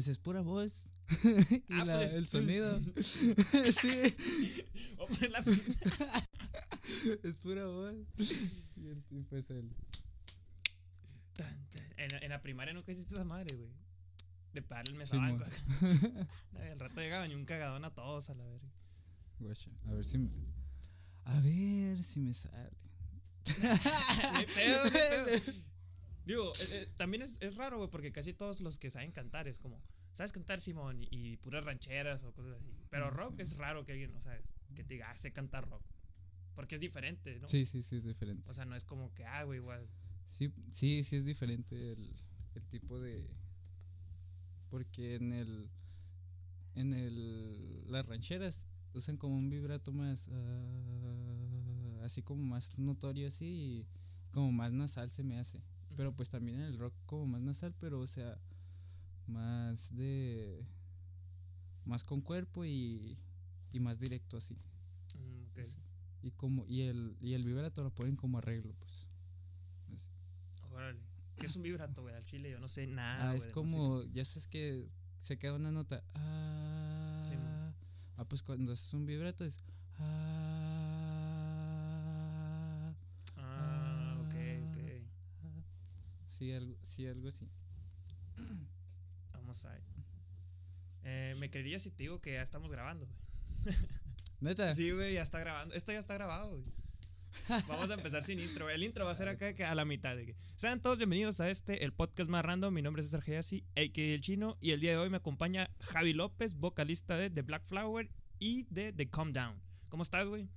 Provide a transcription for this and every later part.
Pues es pura voz. y Ah, la- pues. el sonido. sí. La- Es pura voz. Y el- y pues el. Tan, tan. En, la- en la primaria nunca hiciste esa madre, güey. De pegarle el mesabanco. Al rato llegaban y un cagadón a todos a la verga. A ver si me. A ver si me sale. No hay pedo. Digo, eh, eh, también es, es raro, güey, porque casi todos los que saben cantar es como, ¿sabes cantar, Simón? Y, puras rancheras o cosas así. Pero Mm, rock sí. es raro que alguien, o sea, que te diga, "Ah, sé cantar rock. Porque es diferente, ¿no? Sí, sí, sí, es diferente. O sea, no es como que, ah, güey, igual. Sí, sí, sí es diferente el, el tipo de. Porque en el. En el. Las rancheras usan como un vibrato más. ah, así como más notorio, así. Y como más nasal se me hace. Pero pues también en el rock como más nasal, pero o sea. Más de. Más con cuerpo y. Y más directo así. Mm. Y como. Y el, y el vibrato lo ponen como arreglo, pues. Así. Órale. ¿Qué es un vibrato, güey? Al chile yo no sé nada. Ah, es como, ya sabes que se queda una nota. Ah, Sí, ah, pues cuando haces un vibrato es. Ah, música. Ah, ok, ok. Sí, algo, sí, algo así. Vamos a ver. Eh, ¿Me creerías si te digo que ya estamos grabando, güey? Neta. Sí, güey, ya está grabando. Esto ya está grabado, güey. Vamos a empezar sin intro. El intro va a ser acá que a la mitad. De que. Sean todos bienvenidos a este, el podcast más random. Mi nombre es César Hayasi, a.k.a. El Chino. Y el día de hoy me acompaña Javi López, vocalista de The Black Flower y de The Calm Down. ¿Cómo estás, güey?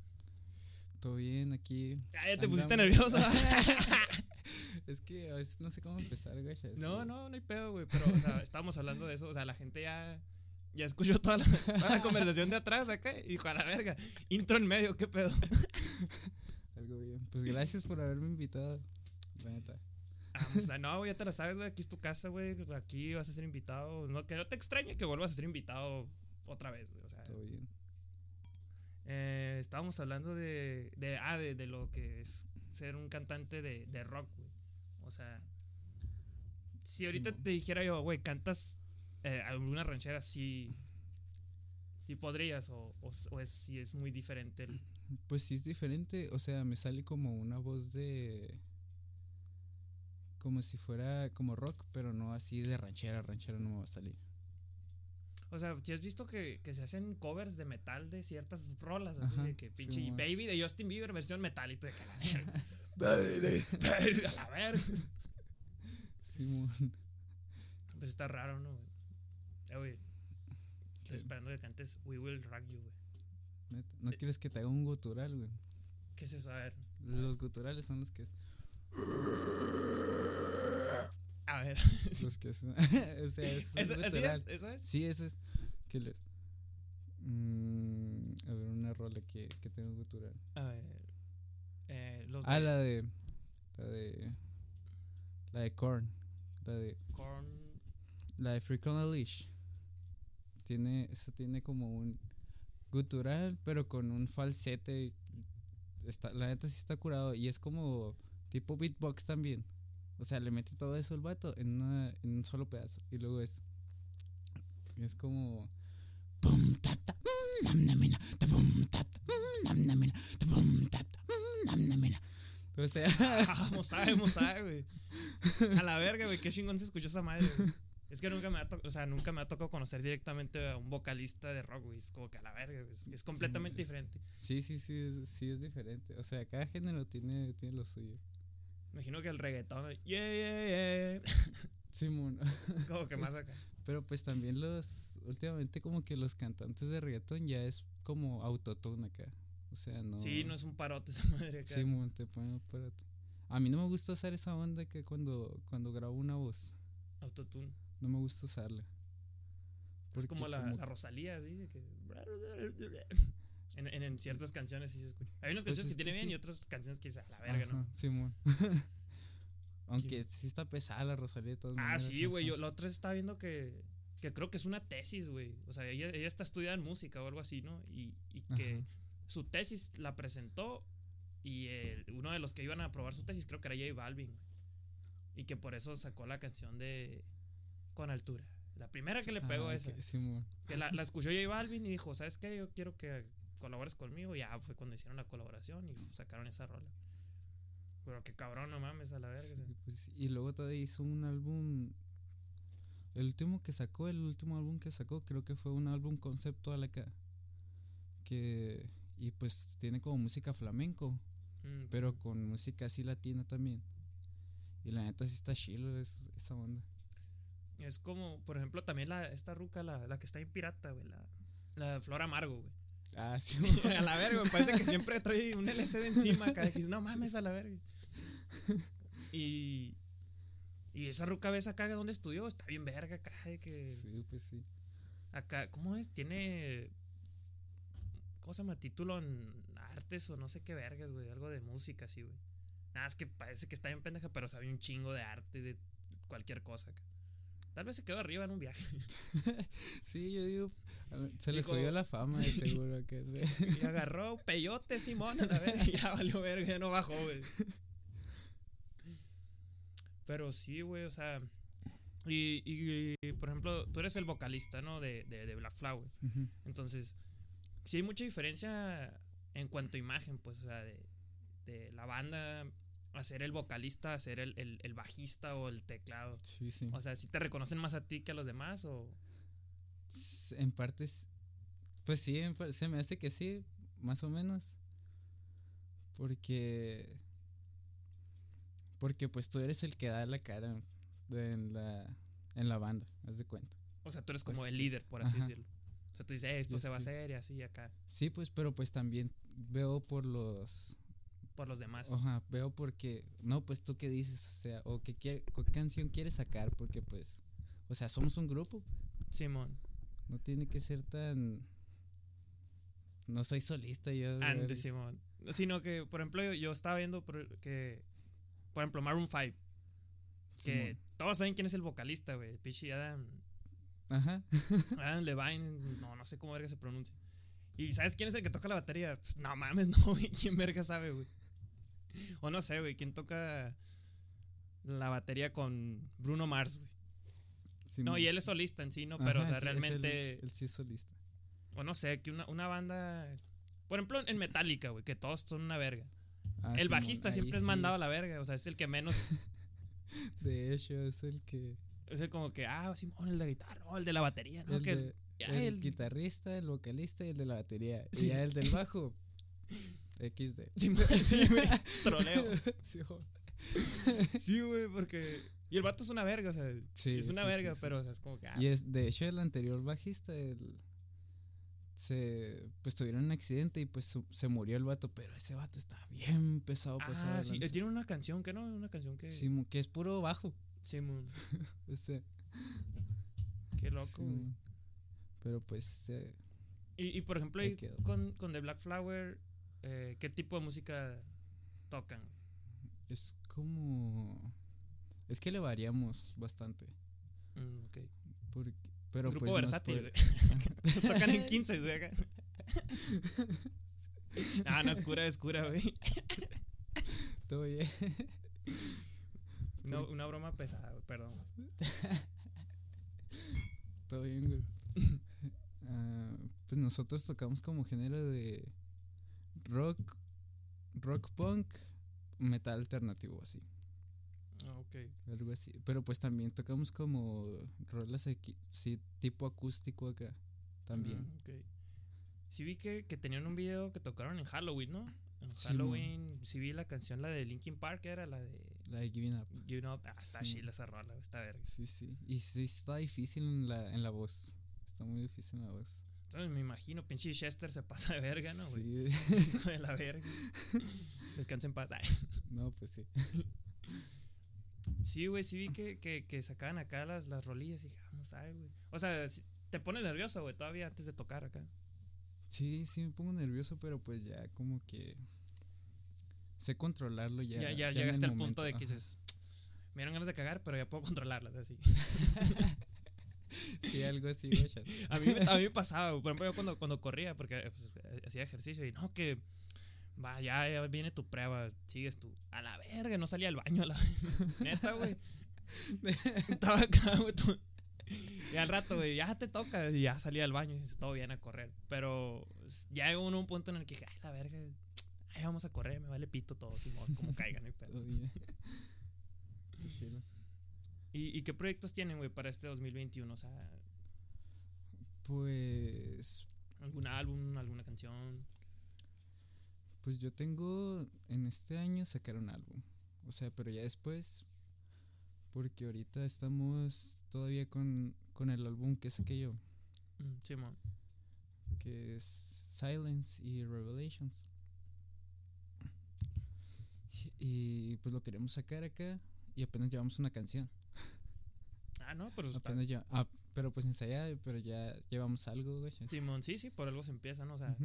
Todo bien aquí. Ah, ya te pusiste nervioso. Es que a veces no sé cómo empezar, güey. no, no, no hay pedo, güey. Pero, o sea, estábamos hablando de eso. O sea, la gente ya. Ya escuchó toda la, toda la conversación de atrás acá y dijo a la verga. Intro en medio, ¿qué pedo? Algo bien. Pues gracias por haberme invitado. La neta. Ah, o sea, no, güey, ya te la sabes, güey. Aquí es tu casa, güey. Aquí vas a ser invitado. No, que no te extrañe que vuelvas a ser invitado otra vez, güey. O sea, Todo bien. eh, estábamos hablando de, de, ah, de, de lo que es ser un cantante de, de rock, güey. O sea, si ahorita te dijera yo, güey, cantas eh, alguna ranchera, sí, sí podrías, o, o, o es, sí es muy diferente. el- Pues sí es diferente, o sea, me sale como una voz de como si fuera como rock, pero no así de ranchera, ranchera no me va a salir. O sea, si has visto que, que se hacen covers de metal de ciertas rolas, así Ajá, de que pinche. Baby de Justin Bieber, versión metal y tú de a verga. Simón. Pues está raro, ¿no? Eh, güey. Estoy esperando que cantes We Will Rock You, güey. Neta, ¿No quieres que te haga un gutural, güey? ¿Qué es eso? A ver. Los guturales son los que es, A ver. los que es, o sea, eso es ¿Eso, gutural. es? ¿Eso es? Sí, eso es. ¿Qué les? Mm, a ver, una rola que, que tenga gutural. A ver. Los Ah, de la de. La de. La de Korn. La de. Korn. La de Freak on a Leash. Tiene. Eso tiene como un. Gutural, pero con un falsete. Está, la neta sí está curado. Y es como. Tipo beatbox también. O sea, le mete todo eso el vato en, una, en un solo pedazo. Y luego es. Es como. Pum, tap, tap, mm, nam, namina, ta, pum, tap, tap, mm, nam, namina, ta, pum, tap, namina. O sea, Vamos a ver, vamos a ver, güey. A la verga, güey. Qué chingón se escuchó esa madre, güey. Es que nunca me ha tocado, o sea, nunca me ha tocado conocer directamente a un vocalista de rock, güey. Es como que a la verga, güey. Es, completamente es- diferente. sí, sí, sí, es- sí es diferente. O sea, cada género tiene, tiene lo suyo. Imagino que el reggaetón, yeah, yeah, yeah. Simón. Como que más acá. Pero pues también los. Últimamente, como que los cantantes de reggaetón ya es como autotune acá. O sea, no. Sí, no es un parote esa madre acá. Simón, te ponen para A mí no me gusta usar esa onda que cuando, cuando grabo una voz. Autotune. No me gusta usarla. Es como la, como- la Rosalía, así, de que. En, en, en ciertas canciones sí se escucha. Hay unas canciones es que que tiene bien sí. y otras canciones que dice a la verga, ¿no? Simón. Aunque sí está pesada la Rosalía de todas Ah, maneras, sí, güey. Yo la otra vez estaba viendo que, que creo que es una tesis, güey. O sea, ella, ella está estudiando música o algo así, ¿no? Y, y que Ajá. Su tesis la presentó y el- uno de los que iban a aprobar su tesis creo que era J Balvin. Y que por eso sacó la canción de Con Altura. La primera que le pegó Ah, esa. que- la, la escuchó J Balvin y dijo, ¿sabes qué? Yo quiero que colabores conmigo. Y ya fue cuando hicieron la colaboración y sacaron esa rola. Pero qué cabrón, no mames, a la verga. Sí, pues. Y luego todavía hizo un álbum. El último que sacó, el último álbum que sacó, creo que fue un álbum conceptual acá. Que. Y pues tiene como música flamenco, Mm, pero sí. con música así latina también. Y la neta sí está chilo es- esa onda. Es como, por ejemplo, también la, esta ruca, la, la que está en pirata, güey. La, la Flor Amargo, güey. Ah, sí. a la verga, me parece que siempre trae un LCD encima. Y dices, no mames, a la verga. Y. Y esa ruca ves acá donde estudió, está bien verga acá. de que sí, pues sí. Acá, ¿cómo es? Tiene. ¿Cómo se llama? Título en artes o no sé qué vergas, güey. Algo de música, sí, güey. Nada, es que parece que está bien pendeja, pero sabe un chingo de arte, de cualquier cosa. Tal vez se quedó arriba en un viaje. Sí, yo digo. Se le subió la fama, de seguro que sí. Y agarró peyote, Simón, a la verga. Ya valió verga, ya no bajó, güey. Pero sí, güey, o sea. Y, y, y, por ejemplo, tú eres el vocalista, ¿no? De, de, de Black Flower. Entonces, sí hay mucha diferencia en cuanto a imagen, pues, o sea, de, de la banda a ser el vocalista, a ser el, el, el bajista o el teclado. Sí, sí. O sea, si te reconocen más a ti que a los demás o... En partes, pues sí, se me hace que sí, más o menos. Porque, porque pues tú eres el que da la cara en la, en la banda, haz de cuenta. O sea, tú eres como Pues el líder, por así ajá. decirlo. O sea, tú dices, "Eh, esto se va a hacer y así y acá. Sí, pues, pero pues también veo por los, Por los demás. ajá, veo porque, no, pues tú qué dices, o sea, o qué, qué canción quieres sacar, porque pues, o sea, somos un grupo, Simón. no tiene que ser tan, no soy solista yo. Ande. Simón. Sino que, por ejemplo, yo, yo estaba viendo por- que, por ejemplo, Maroon 5, que Simón. todos saben quién es el vocalista, güey. Pichi Adam, Ajá. Adam Levine, no, no sé cómo verga se pronuncia. ¿Y sabes quién es el que toca la batería? Pues, no mames, no, güey. ¿Quién verga sabe, güey? O no sé, güey. ¿Quién toca la batería con Bruno Mars, güey? No, y él es solista en sí, ¿no? Pero, Ajá, o sea, sí, es él- realmente. Él, sí es solista. O no sé, que una, una banda. Por ejemplo, en Metallica, güey, que todos son una verga. Ah, el bajista siempre es sí. mandado a la verga. O sea, es el que menos. De hecho, es el que. Es el como que, ah, Simón, el de guitarra, o el de la batería, ¿no? el, que de- ya el el- guitarrista, el vocalista y el de la batería. Sí. Y ya el del bajo. XD. Simón, sí, güey. Troleo. Sí, Sí, güey, porque. Y el vato es una verga, o sea, Sí, es una sí, verga, sí, sí. pero o sea, es como que. ah, Y es, de hecho, el anterior bajista, el, se, pues tuvieron un accidente y pues su- se murió el vato, pero ese vato está bien pesado, pesado. ah, sí, tiene una canción que no, una canción que. Simón, que es puro bajo. Simón, o sea, qué loco, güey. Pero pues Y, y, por ejemplo, Ahí con, con The Black Flower, eh, ¿qué tipo de música tocan? es como... Es que le variamos bastante. Mm, ok. Porque, pero Grupo pues, versátil, güey. Tocan en 15, güey. Ah, no, es cura, es cura, güey. Todo bien. Una, una broma pesada, perdón. Todo bien, güey. Ah, pues nosotros tocamos como género de rock, rock punk, metal alternativo, así, Ah, ok. algo así. Pero pues también tocamos como rolas aquí, sí, tipo acústico acá, también. Ah, ok. Sí vi que, que tenían un video que tocaron en Halloween, ¿no? En Sí, Halloween, sí vi la canción, la de Linkin Park, era la de La de Giving Up. You Know, ah, está Sí. chila esa rola, está verga. Sí, sí. Y sí está difícil en la, en la voz. Está muy difícil en la voz. Entonces me imagino, pinche Chester se pasa de verga, ¿no, güey? Sí. De la verga. Descansa en paz. Ay. no, pues sí. Sí, güey, sí vi que, que, que sacaban acá las, las rolillas y dije, vamos a ver, güey. O sea, te pones nervioso, güey, todavía antes de tocar acá. Sí, sí me pongo nervioso, pero pues ya como que sé controlarlo ya. Ya, ya, en llegaste al punto momento, de que dices, me dieron ganas de cagar, pero ya puedo controlarlas, así. Sí, algo así, güey. ya. A mí, me- a mí me pasaba, por ejemplo, yo cuando, cuando corría, porque pues, hacía ejercicio y no, que va, ya, ya viene tu prueba, sigues tú. A la verga, no salía al baño, a la neta, güey. Estaba acá, güey. y al rato, güey, ya te toca. Y ya salí al baño y dices, todo bien a correr. Pero ya llegó un punto en el que ay, la verga, ay, vamos a correr, me vale pito todo, Simón, como caigan. ¿Y, ¿Y qué proyectos tienen, güey, para este 2021? O sea. Pues. ¿Algún álbum, alguna canción? Pues yo tengo en este año sacar un álbum. O sea, pero ya después. Porque ahorita estamos todavía con, con el álbum que saqué yo. Mm, Simón. que es Silence y Revelations. Y pues lo queremos sacar acá y apenas llevamos una canción. Ah, no, pero apenas ya, ah, pero pues ensayada, pero ya llevamos algo, güey. Simón, sí, sí, por algo se empieza, ¿no? O sea,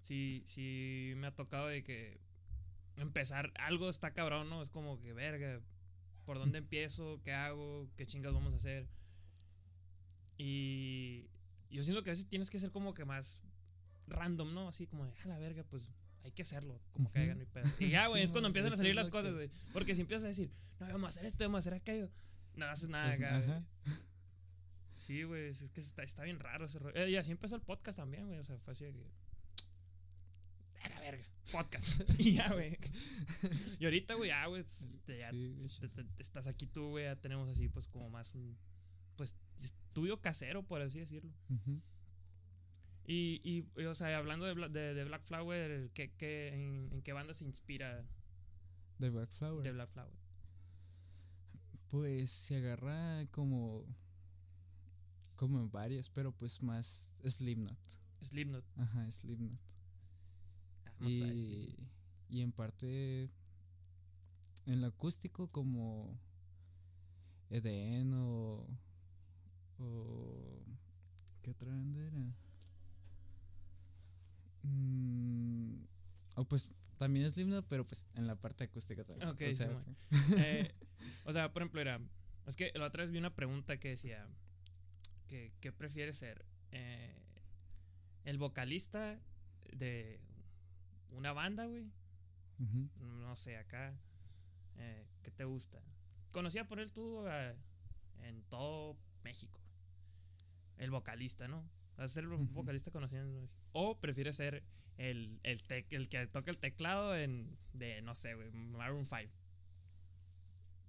sí, sí me ha tocado de que empezar algo está cabrón, ¿no? Es como que, verga, ¿por dónde empiezo? ¿Qué hago? ¿Qué chingas vamos a hacer? Y yo siento que a veces tienes que ser como que más random, ¿no? Así como de, a la verga, pues hay que hacerlo, como que caigan y pedo. Y ya, güey, es cuando empiezan a salir las cosas, güey. Porque si empiezas a decir, no, vamos a hacer esto, vamos a hacer aquello, no haces nada Pues, acá, güey. Sí, güey, es que está, está bien raro ese rollo. Eh, y así empezó el podcast también, güey. O sea, fue así de que. A la verga, podcast. y ya, güey. Y ahorita, güey, ya, güey, ya Sí, te- te- te- estás aquí tú, güey. Ya tenemos así, pues, como más un. Pues, estudio casero, por así decirlo. Ujú. Y, y, y, o sea, hablando de, de, de Black Flower, ¿qué, qué, en, en qué banda se inspira The Black Flower. de Black Flower? Pues se agarra como. Como en varias, pero pues más Slipknot. Slipknot. Ajá, Slipknot. Ah. Y, y en parte. En lo acústico, como. Eden o. O. ¿Qué otra banda era? Mm, o pues también Slipknot, pero pues en la parte acústica también. Ok, o sea, Simón. sí. Eh, o sea, por ejemplo, era. Es que la otra vez vi una pregunta que decía: que, ¿Qué prefieres ser? Eh, ¿El vocalista de una banda, güey? No sé, acá. Eh, ¿Qué te gusta? Conocía por él tú en todo México. El vocalista, ¿no? ¿Vas a ser Ujú. vocalista conocido? ¿O prefieres ser el, el, tec- el que toca el teclado en, de, no sé, güey, Maroon 5?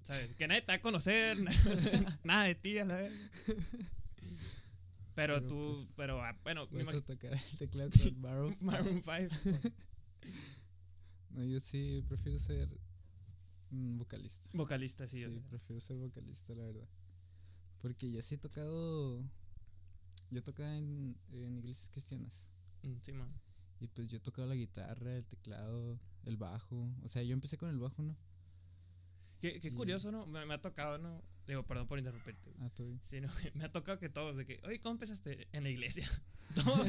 ¿Sabes? Que nadie te va a conocer, nada de ti, a la vez. Pero, Pero, tú, pues, pero, ah, bueno, me imagino- tocar el teclado con Maroon five. Maroon 5, No, yo sí prefiero ser mm, vocalista. vocalista, sí. Sí, prefiero ser vocalista, la verdad. Porque yo sí he tocado. Yo tocaba en, en iglesias cristianas. Mm, sí, man. Y pues yo tocaba la guitarra, el teclado, el bajo. O sea, yo empecé con el bajo, ¿no? Qué, qué Y- curioso, ¿no? Me, me ha tocado, ¿no? Digo, perdón por interrumpirte. Ah, bien. Sí, no, me ha tocado que todos, de que, oye, ¿cómo empezaste? En la iglesia. Todos.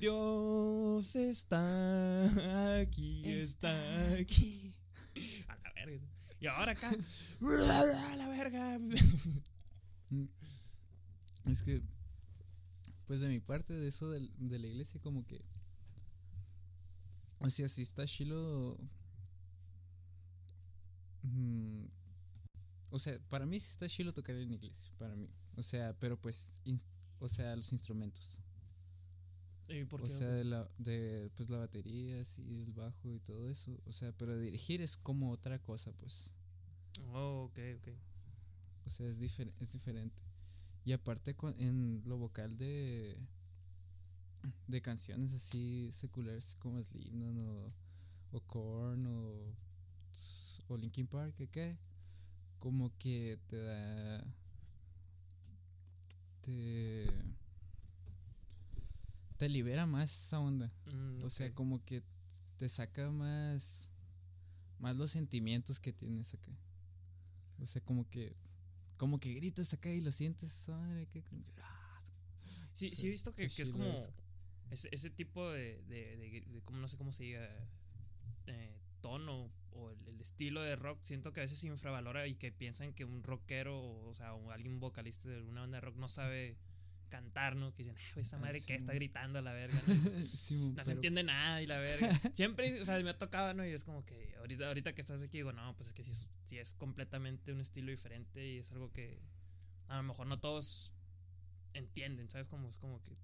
Dios está aquí, está aquí. A la verga. Y ahora acá, a la verga. Es que, pues de mi parte, de eso del- de, la iglesia, como que. O sea, si está chilo. mm, o sea, para mí sí está chilo tocar en iglesia, para mí. O sea, pero pues. o sea, los instrumentos. ¿Y por o qué? sea, de la, de pues la batería, sí, el bajo y todo eso. O sea, pero dirigir es como otra cosa, pues. Oh, ok, ok. O sea, es, difer- es diferente. Y aparte con, en lo vocal de de canciones así seculares como Slipknot o, o Korn o, o Linkin Park, ¿qué? Como que te da te te libera más esa onda. Mm, O sea, como que te saca más más los sentimientos que tienes acá. O sea, como que como que gritas acá y lo sientes, madre, que Sí, sí, Sí, he visto que, que es como ese, ese tipo de, de, de- de como no sé cómo se diga, eh, tono o el, el estilo de rock, siento que a veces se infravalora y que piensan que un rockero, o sea, alguien vocalista de una banda de rock no sabe cantar, ¿no? Que dicen, ah, esa Ah, madre sí, que está gritando a la verga, ¿no? Simón, No se entiende nada y la verga. Siempre, o sea, me ha tocado, ¿no? Y es como que ahorita, ahorita que estás aquí digo, no, pues es que sí, es- sí es completamente un estilo diferente y es algo que, a lo mejor no todos entienden, ¿sabes? Como es como que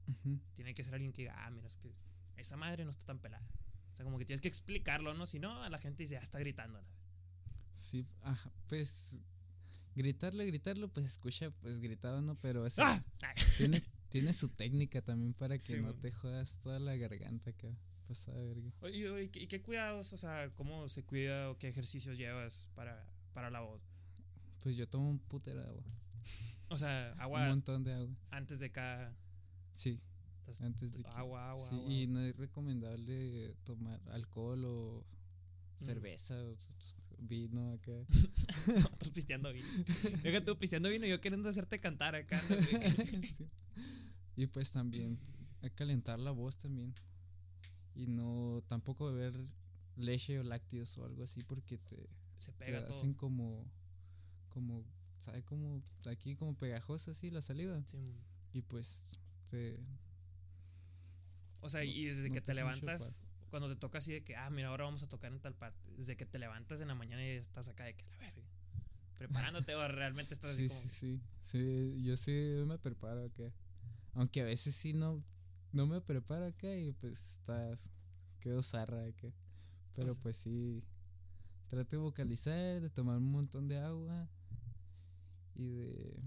tiene que ser alguien que diga, ah, mira, es que esa madre no está tan pelada. O sea, como que tienes que explicarlo, ¿no? Si no, a la gente dice, ah, está gritando. a la verga". Sí, ajá, pues gritarle, gritarlo, pues escucha, pues gritado, ¿no? Pero es, ¡Ah! Tiene, tiene su técnica también para que Sí, no te jodas toda la garganta acá. Pasada verga. Oye, oye, ¿y qué cuidados, o sea, cómo se cuida o qué ejercicios llevas para, para la voz? Pues yo tomo un putero de agua. O sea, Un agua montón de agua. antes de cada... Sí, antes de que- Agua, agua, sí, agua, y no es recomendable tomar alcohol o Mm. cerveza o vino acá. Estás pisteando vino. Deja tú pisteando vino yo queriendo hacerte cantar acá. ¿no? Sí. Y pues también a calentar la voz también. Y no tampoco beber leche o lácteos o algo así porque te, Se te todo. hacen como como sabe como aquí como pegajosa así la saliva Sí, y pues te o sea, y desde no que te levantas, cuando te toca así de que, ah, mira, ahora vamos a tocar en tal parte. Desde que te levantas en la mañana y estás acá de que la verga. Preparándote o realmente estás sí, así como. sí, sí, sí, yo sí me preparo acá. Aunque a veces sí no, no me preparo acá y pues estás, quedo zarra acá. Pero sea- pues sí, trato de vocalizar, de tomar un montón de agua y de...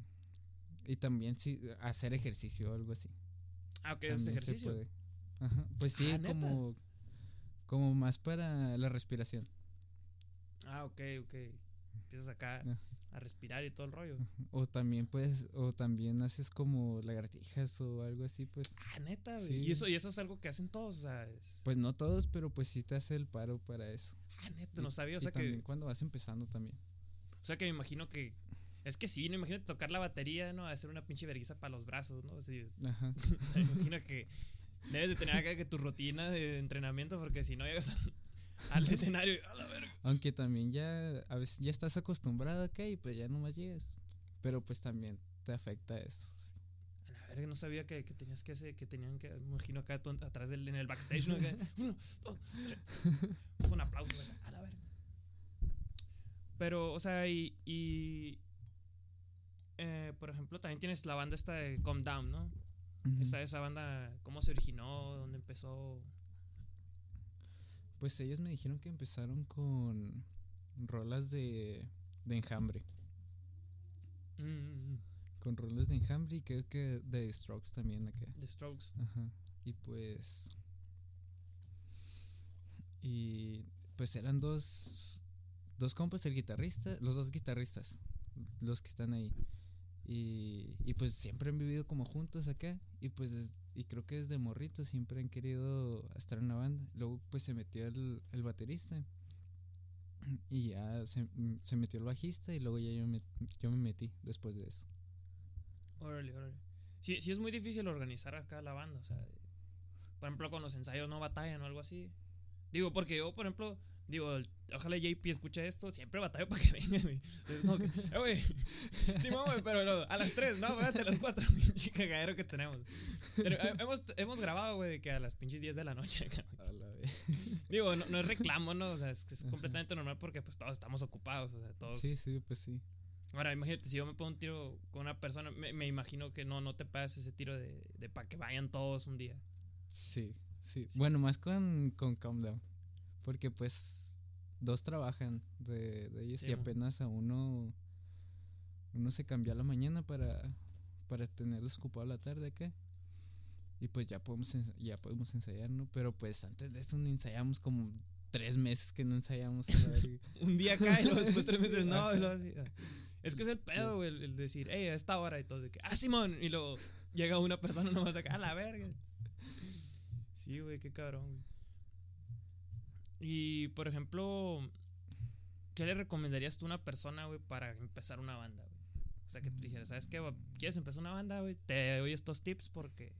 Y también sí, hacer ejercicio o algo así. Ah, ok, es ejercicio. Ajá, Pues sí, Ah, ¿neta? Como, más para la respiración. Ah, ok, ok. Empiezas acá a respirar y todo el rollo. O también puedes, o también haces como lagartijas o algo así, pues. Ah, neta, güey. Sí. Y, eso, y eso es algo que hacen todos, o sea, es- Pues no todos, pero pues sí te hace el paro para eso. Ah, neta, Y- no sabía. O y sea, también que, cuando vas empezando también. o sea, que me imagino que. Es que sí, no imagínate tocar la batería, ¿no? Hacer una pinche vergüenza para los brazos, ¿no? Así, Ajá. me imagino que debes de tener acá que tu rutina de entrenamiento, porque si no llegas al, al escenario a la verga. Aunque también ya a veces ya estás acostumbrado acá y pues ya nomás llegas. Pero pues también te afecta eso. A la verga, no sabía que, que tenías que hacer, que tenían que, imagino acá tú atrás del, en el backstage, ¿no? Acá, uno, dos, tres. Un aplauso, a la verga. Pero, o sea, y, y eh, por ejemplo, también tienes la banda esta de Calm Down, ¿no? Esa, esa banda, ¿cómo se originó? ¿Dónde empezó? Pues ellos me dijeron que empezaron con rolas de, de enjambre. Mm, mm, mm. Con rolas de enjambre y creo que de Strokes también acá. The Strokes. Ajá. Y pues. Y pues eran dos. Dos compas, el guitarrista, los dos guitarristas, los que están ahí. Y, y pues siempre han vivido como juntos acá. Y pues, y creo que desde morrito siempre han querido estar en una banda. Luego pues se metió el, el baterista. Y ya se, se metió el bajista y luego ya yo me, yo me metí después de eso. Órale. Sí, sí es muy difícil organizar acá la banda, o sea, por ejemplo, con los ensayos no batallan o algo así. Digo, porque yo, por ejemplo, digo, el- ojalá JP escuche esto, siempre batallo para que venga, güey. Eh, güey, sí, güey, pero no, a las 3, no, espérate, a las 4, pinche cagadero que tenemos. Pero, eh, hemos, hemos grabado, güey, que a las pinches 10 de la noche, güey. Vez. Digo, no, no es reclamo, ¿no? O sea, es, que es completamente normal porque pues todos estamos ocupados, o sea, todos... Sí, sí, pues sí. Ahora, imagínate, si yo me pongo un tiro con una persona, me, me imagino que no, no te pagas ese tiro de, de para que vayan todos un día. Sí, sí. Bueno, más con, con Calm Down. Porque pues dos trabajan de, de ellos Sí, y apenas a uno uno se cambió a la mañana para, para tener desocupado la tarde acá. Y pues ya podemos ya podemos ensayar, ¿no? Pero pues antes de eso ni ensayamos como tres meses que no ensayamos. Un día acá y luego después tres meses no. Ah. Es que es el pedo, güey, el, el decir, hey, a esta hora y todo, de que, ah, Simón, y luego llega una persona nomás acá, a la verga. Sí, güey, qué cabrón, güey. Y, por ejemplo, ¿qué le recomendarías tú a una persona, güey, para empezar una banda, güey? O sea, que tú dijeras, ¿sabes qué? ¿Quieres empezar una banda, güey? Te doy estos tips porque...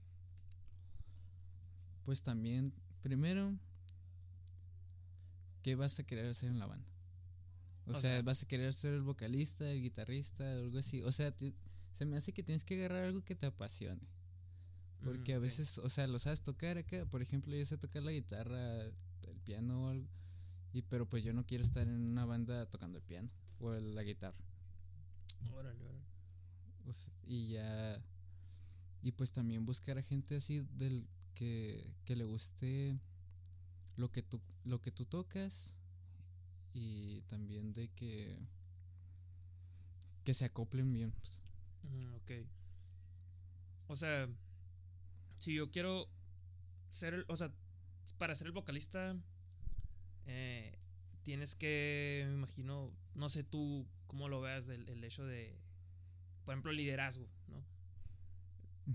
Pues también, primero, ¿qué vas a querer hacer en la banda? O, O sea, sea- vas a querer ser el vocalista, el guitarrista, algo así. O sea, se me hace que tienes que agarrar algo que te apasione. Porque Mm, a ok. veces, o sea, lo sabes tocar acá. Por ejemplo, yo sé tocar la guitarra, piano o algo. Y, pero pues yo no quiero estar en una banda tocando el piano o la guitarra. Órale, órale. o sea, y ya. Y pues también buscar a gente así del que, que le guste lo que tú lo que tú tocas y también de que que se acoplen bien. pues. Ujú, ok. O sea, si yo quiero ser el, o sea, para ser el vocalista, eh, tienes que, me imagino, no sé tú cómo lo veas del el hecho de, por ejemplo, liderazgo, ¿no?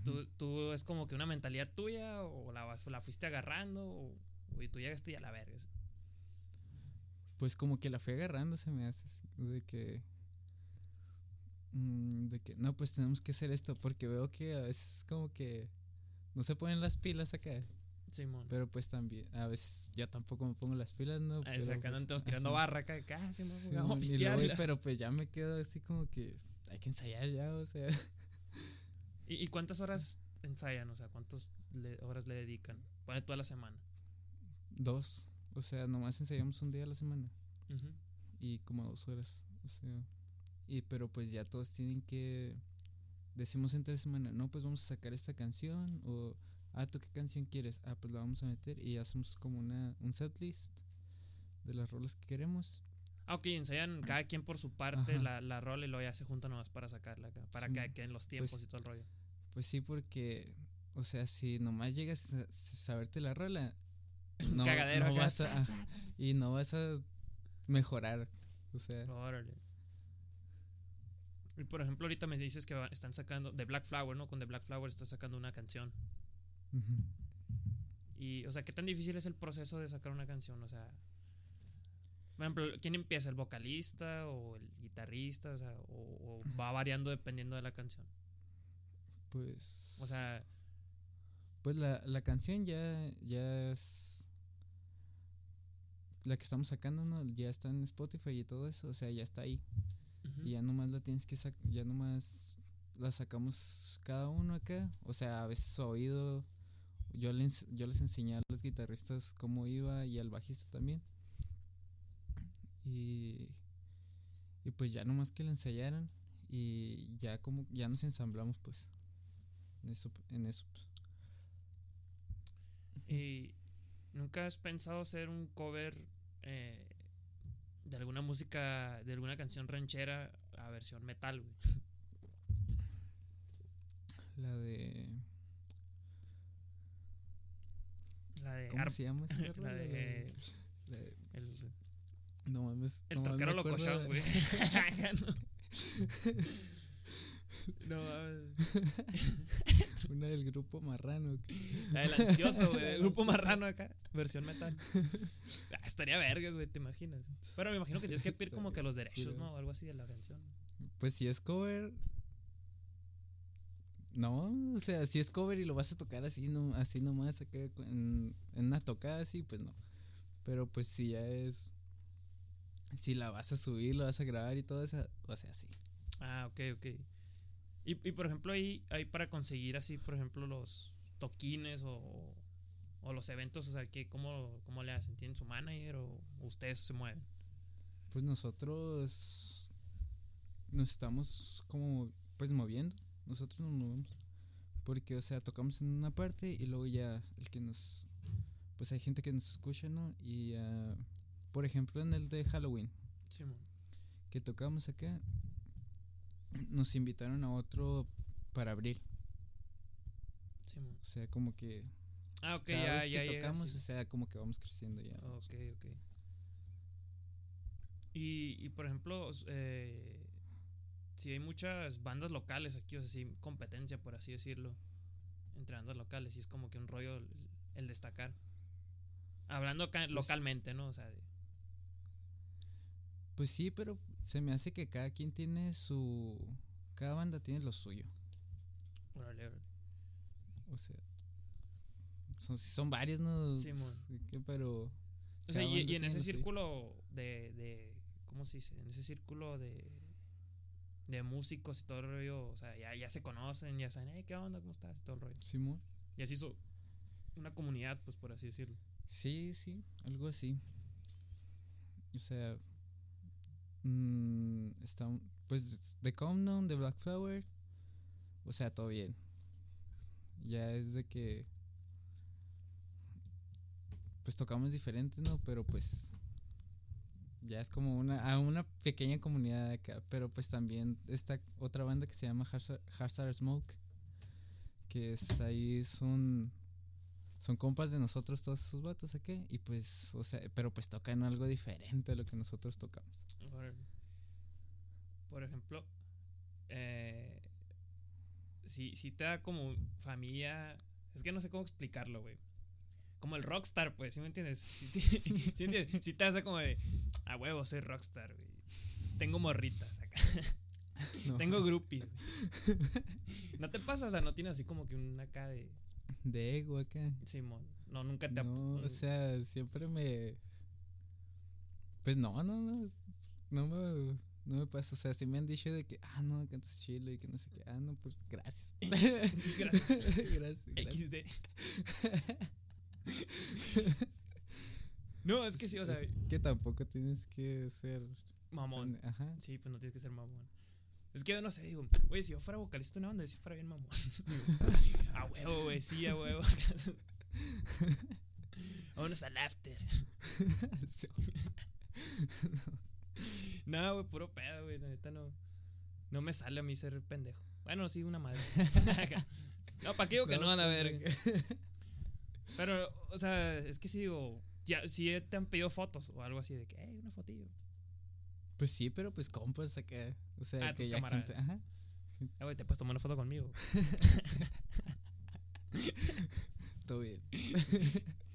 ¿Tú, tú es como que una mentalidad tuya o la, fuiste agarrando o, o tú llegaste y a la verga. Pues como que la fui agarrando, se me hace así, de que mm, de que no, pues tenemos que hacer esto porque veo que a veces como que no se ponen las pilas acá, Simón. pero pues también a veces yo tampoco me pongo las pilas, ¿no? Pero, sacan pues, todos tirando barra acá, acá, ah, Simón, vamos a pistear. pero pues ya me quedo así como que hay que ensayar ya, o sea, ¿Y, y cuántas horas ensayan? O sea, ¿cuántas le- horas le dedican? Pone toda la semana. dos, o sea, nomás ensayamos un día a la semana. Y como dos horas. O sea, y pero pues ya todos tienen que decimos entre semana, no, pues vamos a sacar esta canción o ah, ¿tú qué canción quieres? Ah, pues la vamos a meter y hacemos como una un setlist de las rolas que queremos. Ah, ok, ensayan cada quien por su parte Ajá. la, la rola y luego ya se juntan nomás para sacarla acá, para Sí, que queden los tiempos pues, y todo el rollo. Pues sí, porque o sea, si nomás llegas a saberte la rola, no, cagadero no vas a, y no vas a mejorar. O sea, Órale. Y por ejemplo, ahorita me dices que están sacando de Black Flower, ¿no? Con The Black Flower está sacando una canción. Y, o sea, ¿qué tan difícil es el proceso de sacar una canción? O sea, por ejemplo, ¿quién empieza? ¿El vocalista o el guitarrista? O sea, o, o va variando dependiendo de la canción. pues O sea, Pues la, la canción ya, ya es. La que estamos sacando, ¿no? Ya está en Spotify y todo eso, o sea, ya está ahí. Y ya nomás la tienes que sacar, ya nomás la sacamos cada uno acá. O sea, a veces oído. Yo les, yo les enseñé a los guitarristas cómo iba y al bajista también. Y, y pues ya nomás que la ensayaran y ya como ya nos ensamblamos pues en eso en eso pues. ¿Y nunca has pensado hacer un cover eh, de alguna música, de alguna canción ranchera a versión metal, güey? La de. La de, ¿Cómo Ar- se llama esa la de La de- el, no mames. el no acuerdo locochón, de- güey. no, mames. Una del grupo Marrano. la del ansioso, güey, del grupo marrano acá, versión metal. Ah, estaría vergas, güey, te imaginas. Pero me imagino que tienes que pedir como que los derechos, ¿no? O algo así de la canción. Pues si es cover. No, o sea, si es cover y lo vas a tocar así, no, así nomás acá en, en una tocada así, pues no. Pero pues si ya es. Si la vas a subir, lo vas a grabar y todo eso, o sea, sí. Ah, ok, ok. Y, y por ejemplo, ahí, ahí para conseguir así, por ejemplo, los toquines o, o los eventos, o sea, que ¿cómo, ¿cómo le hacen? ¿Tienen su manager o ustedes se mueven? Pues nosotros nos estamos como pues moviendo. Nosotros nos movemos. Porque, o sea, tocamos en una parte y luego ya el que nos... Pues hay gente que nos escucha, ¿no? Y, ah, por ejemplo, en el de Halloween, Simón. que tocamos acá, nos invitaron a otro para abril. Simón. O sea, como que Ah, ok, cada ya, vez ya que tocamos, sí. o sea, como que vamos creciendo ya. Ok, ok. Y, y por ejemplo, eh, si hay muchas bandas locales aquí, o sea, hay competencia, por así decirlo, entre bandas locales, y es como que un rollo el, el destacar. Hablando acá Pues- localmente, ¿no? O sea, de- Pues sí, pero se me hace que cada quien tiene su... Cada banda tiene lo suyo. órale, órale. O sea, son, son varios, ¿no? ¿Qué? Pero O sea, y, y en ese círculo de, de. ¿Cómo se dice? En ese círculo de. De músicos y todo el rollo. O sea, ya, ya se conocen, ya saben, hey, ¿qué onda? ¿Cómo estás? Y todo el rollo. Simón. Y así hizo una comunidad, pues por así decirlo. Sí, sí, algo así. O sea, mm, está, pues The Countdown, The Black Flower, o sea, todo bien. Ya es de que pues tocamos diferentes, ¿no? Pero pues ya es como una, a una pequeña comunidad acá. Pero pues también esta otra banda que se llama Hazard Smoke, que es ahí son son compas de nosotros todos esos vatos aquí y pues o sea pero pues tocan algo diferente a lo que nosotros tocamos. Por ejemplo eh, si, si te da como familia es que no sé cómo explicarlo güey como el rockstar, pues, ¿sí me entiendes? ¿Sí, entiendes? Si te hace como de, a huevo, soy rockstar, güey. Tengo morritas acá. Tengo groupies. ¿No te pasa? O sea, no tienes así como que una acá de. De ego acá. Simón. No, nunca te. No, o sea, siempre me. Pues no, no, no. No me. No me pasa, o sea, si me han dicho de que, ah, no, cantas chile y que no sé qué, ah, no, pues gracias. gracias. gracias. XD. no, es que sí, o sea. que tampoco tienes que ser. Mamón. Ajá. Sí, pues no tienes que ser mamón. Es que yo no sé, digo, güey, si yo fuera vocalista de una banda, si fuera bien mamón. a huevo, güey, sí, a huevo. Vámonos al after. no, güey, puro pedo, güey. Neta no. No me sale a mí ser pendejo. Bueno, sí, una madre. no, ¿para qué digo que no, van a pues, ver? Pero, o sea, es que si digo, ya, si te han pedido fotos o algo así de que, hey, una fotillo. Pues sí, pero pues compas acá. O sea, ah, que ya gente, ajá. Ah, güey, te puedes tomar una foto conmigo. Todo bien.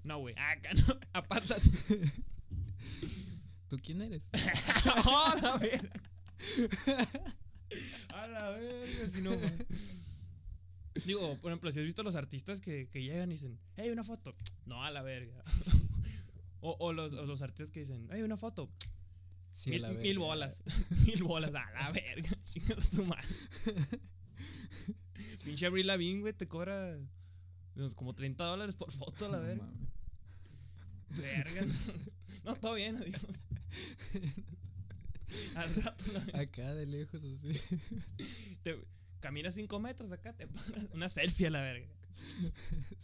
No, güey, acá no, apártate. ¿Tú quién eres? ¡Oh, la verga! A la verga, si no, Digo, por ejemplo, si has visto los artistas que, que llegan y dicen, hey, una foto. No, a la verga. o, o, los, o los artistas que dicen, hey, una foto. Sí, mil, mil bolas. mil bolas, a la verga. Chingas tu madre. Pinche Abril Lavigne, güey, te cobra como 30 dólares por foto, a la verga. Verga. No, todo bien, adiós. Al rato. La... Acá de lejos, así. Te, caminas 5 metros acá, te pones una selfie a la verga.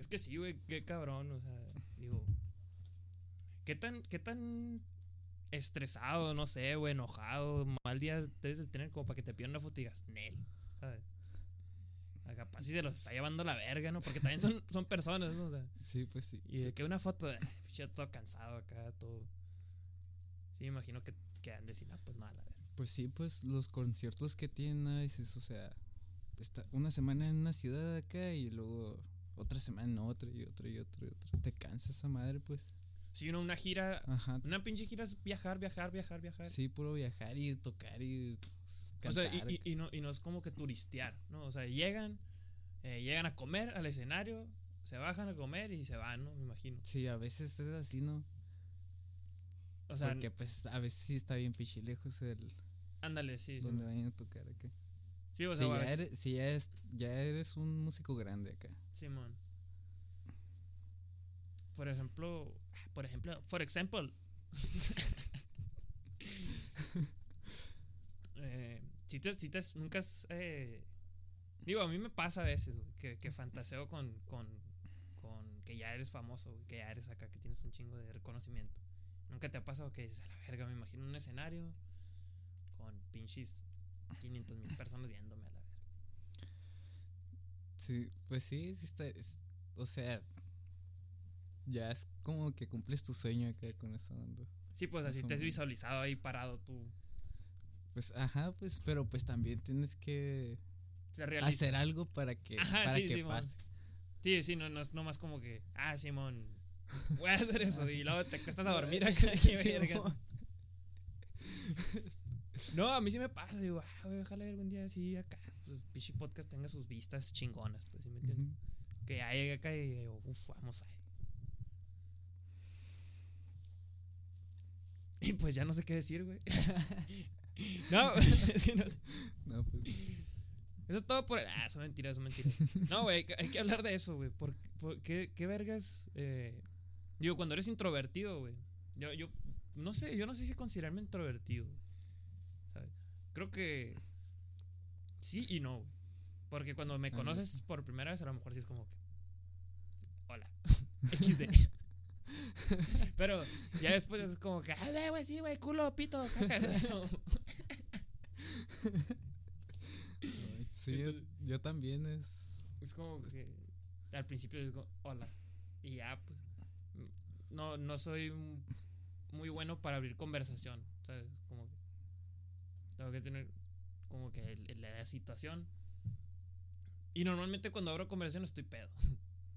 es que sí, güey, qué cabrón, o sea, digo, ¿qué tan, qué tan estresado, no sé, güey, enojado, mal día debes de tener como para que te pidan una foto y digas, Nel, ¿sabes? Capaz si se los está llevando la verga, ¿no? Porque también son, son personas, ¿no? O sea, sí, pues sí. Y de que una foto de, yo todo cansado acá, todo. Sí, me imagino que, que han de decir, ah, pues nada, pues sí, pues los conciertos que tienen a veces, o sea, está una semana en una ciudad acá y luego otra semana en otra y otra y otra y otra. Te cansa esa madre, pues. Sí, uno, una gira. Ajá. Una pinche gira es viajar, viajar, viajar, viajar. Sí, puro viajar y tocar y. o sea, y, y, no, y no es como que turistear, ¿no? O sea, llegan, eh, llegan a comer al escenario, se bajan a comer y se van, ¿no? Me imagino. Sí, a veces es así, ¿no? O sea, porque pues a veces sí está bien pichilejos el, Ándale, sí. Donde vayan a tocar acá. Sí, o sea, ya, eres, si ya, es, ya eres un músico grande acá. Simón. Por ejemplo, por ejemplo, por ejemplo. eh, si te, si te, nunca has, eh, digo, a mí me pasa a veces, que, que fantaseo con, con, con que ya eres famoso, que ya eres acá, que tienes un chingo de reconocimiento. Nunca te ha pasado que dices, a la verga, me imagino un escenario con pinches 500 mil personas viéndome a la verga. Sí, pues sí, sí está. o sea, ya es como que cumples tu sueño acá con esa. Sí, pues así te has visualizado ahí parado tú. Pues ajá, pues, pero pues también tienes que hacer algo para que, para que pase. Sí, sí, no, no es nomás como que, ah, Simón, voy a hacer eso y luego te cuestas a dormir acá. No, a mí sí me pasa. Digo, ah, ojalá algún día así acá, pues, Pichi Podcast tenga sus vistas chingonas, pues, ¿sí me entiendes? Que ya llegue acá y digo, uff, vamos a Y pues ya no sé qué decir, güey. no, no, pues. Eso es todo por. Ah, son mentiras, son mentiras. No, güey, hay que hablar de eso, güey. ¿Por, qué, qué, vergas? Eh, digo, cuando eres introvertido, güey. Yo, yo no sé, yo no sé si considerarme introvertido. Creo que sí y no. Porque cuando me conoces por primera vez, a lo mejor sí es como que. Hola. XD. Pero ya después es como que, ah, güey, sí, güey, culo, pito, caca. Sí, yo, Entonces- yo también es. Es como que al principio es como, hola. Y ya, pues. No, no soy muy bueno para abrir conversación. ¿Sabes? Como que. Tengo que tener como que el- la situación. Y normalmente cuando abro conversación estoy pedo.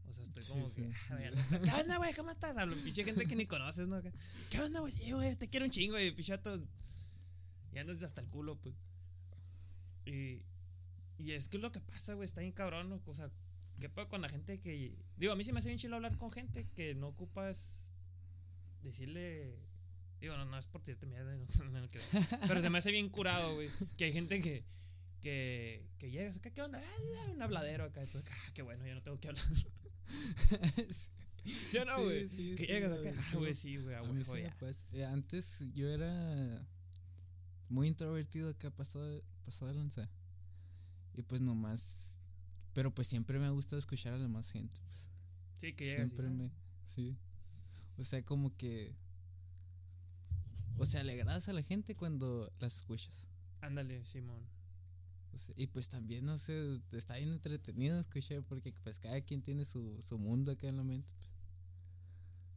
O sea, estoy Sí, como sí. que. "Ah, ya no- ¿Qué onda, güey? ¿Cómo estás? Hablo pinche gente que ni conoces, ¿no? ¿Qué onda, güey? Sí, güey, te quiero un chingo, y pichato. Y andas hasta el culo, pues. Y, y es que es lo que pasa, güey, está bien cabrón, ¿no? O sea, ¿qué pasa con la gente que. Digo, a mí se me hace bien chido hablar con gente que no ocupas decirle. Digo, no, no es por decirte mierda, no, no. Pero se me hace bien curado, güey. Que hay gente que. Que, que llegas acá, ¿qué onda? Ah, un habladero acá. y tú, ah, qué bueno, ya no tengo que hablar. ¿Sí o no, güey? sí, que sí, llegas güey, acá, ah, güey, sí, güey, ya. pasa. Eh, Antes yo era muy introvertido acá, pasado, pasado de lanza. Y pues nomás. Pero pues siempre me ha gustado escuchar a la más gente. Pues. Sí, que llegas. Siempre me. Sí. O sea, como que. O sea, le agradas a la gente cuando las escuchas. Ándale, Simón. O sea, y pues también, no sé, está bien entretenido escuchar porque pues cada quien tiene su, su mundo acá en la mente.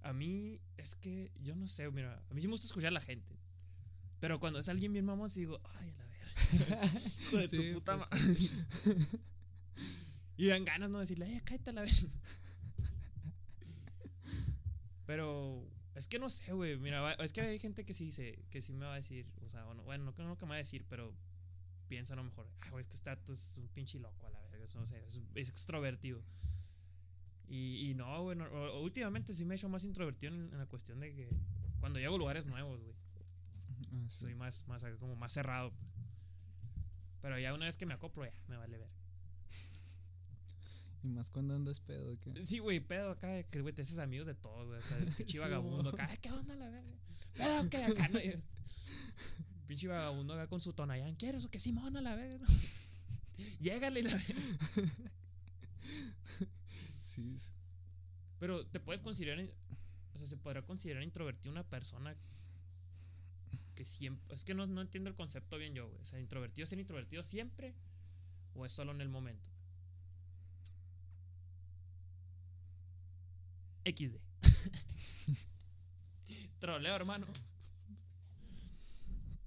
A mí es que yo no sé, mira, a mí sí me gusta escuchar a la gente. Pero cuando es alguien bien mamón, sí digo, ay, a la verga. Hijo de Sí, tu puta pues, madre. y dan ganas, ¿no? De decirle, ay, cállate a la verga. Pero es que no sé, güey. Mira, es que hay gente que sí dice, que sí me va a decir, o sea, bueno, bueno no que no que me va a decir, pero piensa a lo mejor, ah, güey, es que dato es un pinche loco a la verga, eso no sé, es, es extrovertido. Y, y no, güey, no, últimamente sí me he hecho más introvertido en, en la cuestión de que cuando llego a lugares nuevos, güey, Ah, sí. soy más, más como más cerrado. pues. Pero ya una vez que me acoplo, ya me vale ver. Y más cuando andas pedo. que Sí, güey, pedo acá, que güey, te haces amigos de todos, güey. El pinche vagabundo acá, "Ay, ¿qué onda la verga? Pedo que acá, no. Pinche vagabundo acá con su tonayán, ¿quieres o que Simón a la verga? no? Llégale la verga. Sí, es- Pero te puedes considerar, o sea, se podrá considerar introvertido una persona que siempre, es que no, no entiendo el concepto bien yo, güey. O sea, introvertido, ser introvertido siempre o es solo en el momento. XD. Troleo, hermano.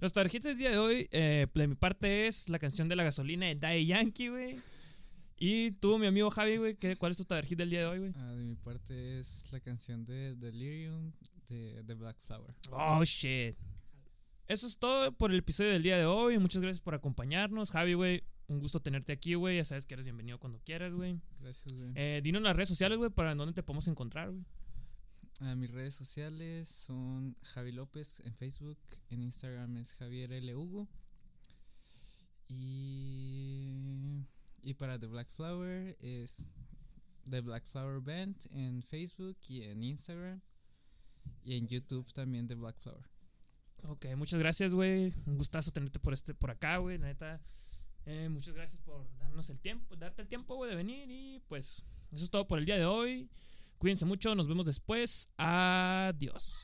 Los tarjetas del día de hoy, eh, de mi parte, es la canción de la gasolina de Daddy Yankee, güey. Y tú, mi amigo Javi, güey, ¿qué- ¿cuál es tu tarjeta del día de hoy, güey? ah, de mi parte es la canción de Delirium de, de Black Flower. Oh, shit. Eso es todo por el episodio del día de hoy. Muchas gracias por acompañarnos. Javi, güey, un gusto tenerte aquí, güey. Ya sabes que eres bienvenido cuando quieras, güey. Gracias, güey. Eh, dinos las redes sociales, güey, para dónde te podemos encontrar, güey. Ah, mis redes sociales son Javi López en Facebook, en Instagram es Javier L. Hugo. Y, y para The Black Flower es The Black Flower Band en Facebook y en Instagram. Y en YouTube también The Black Flower. Ok, muchas gracias, güey. Un gustazo tenerte por este, por acá, güey. Neta. Eh, muchas gracias por darnos el tiempo, darte el tiempo, de venir. Y pues, eso es todo por el día de hoy. Cuídense mucho, nos vemos después. Adiós.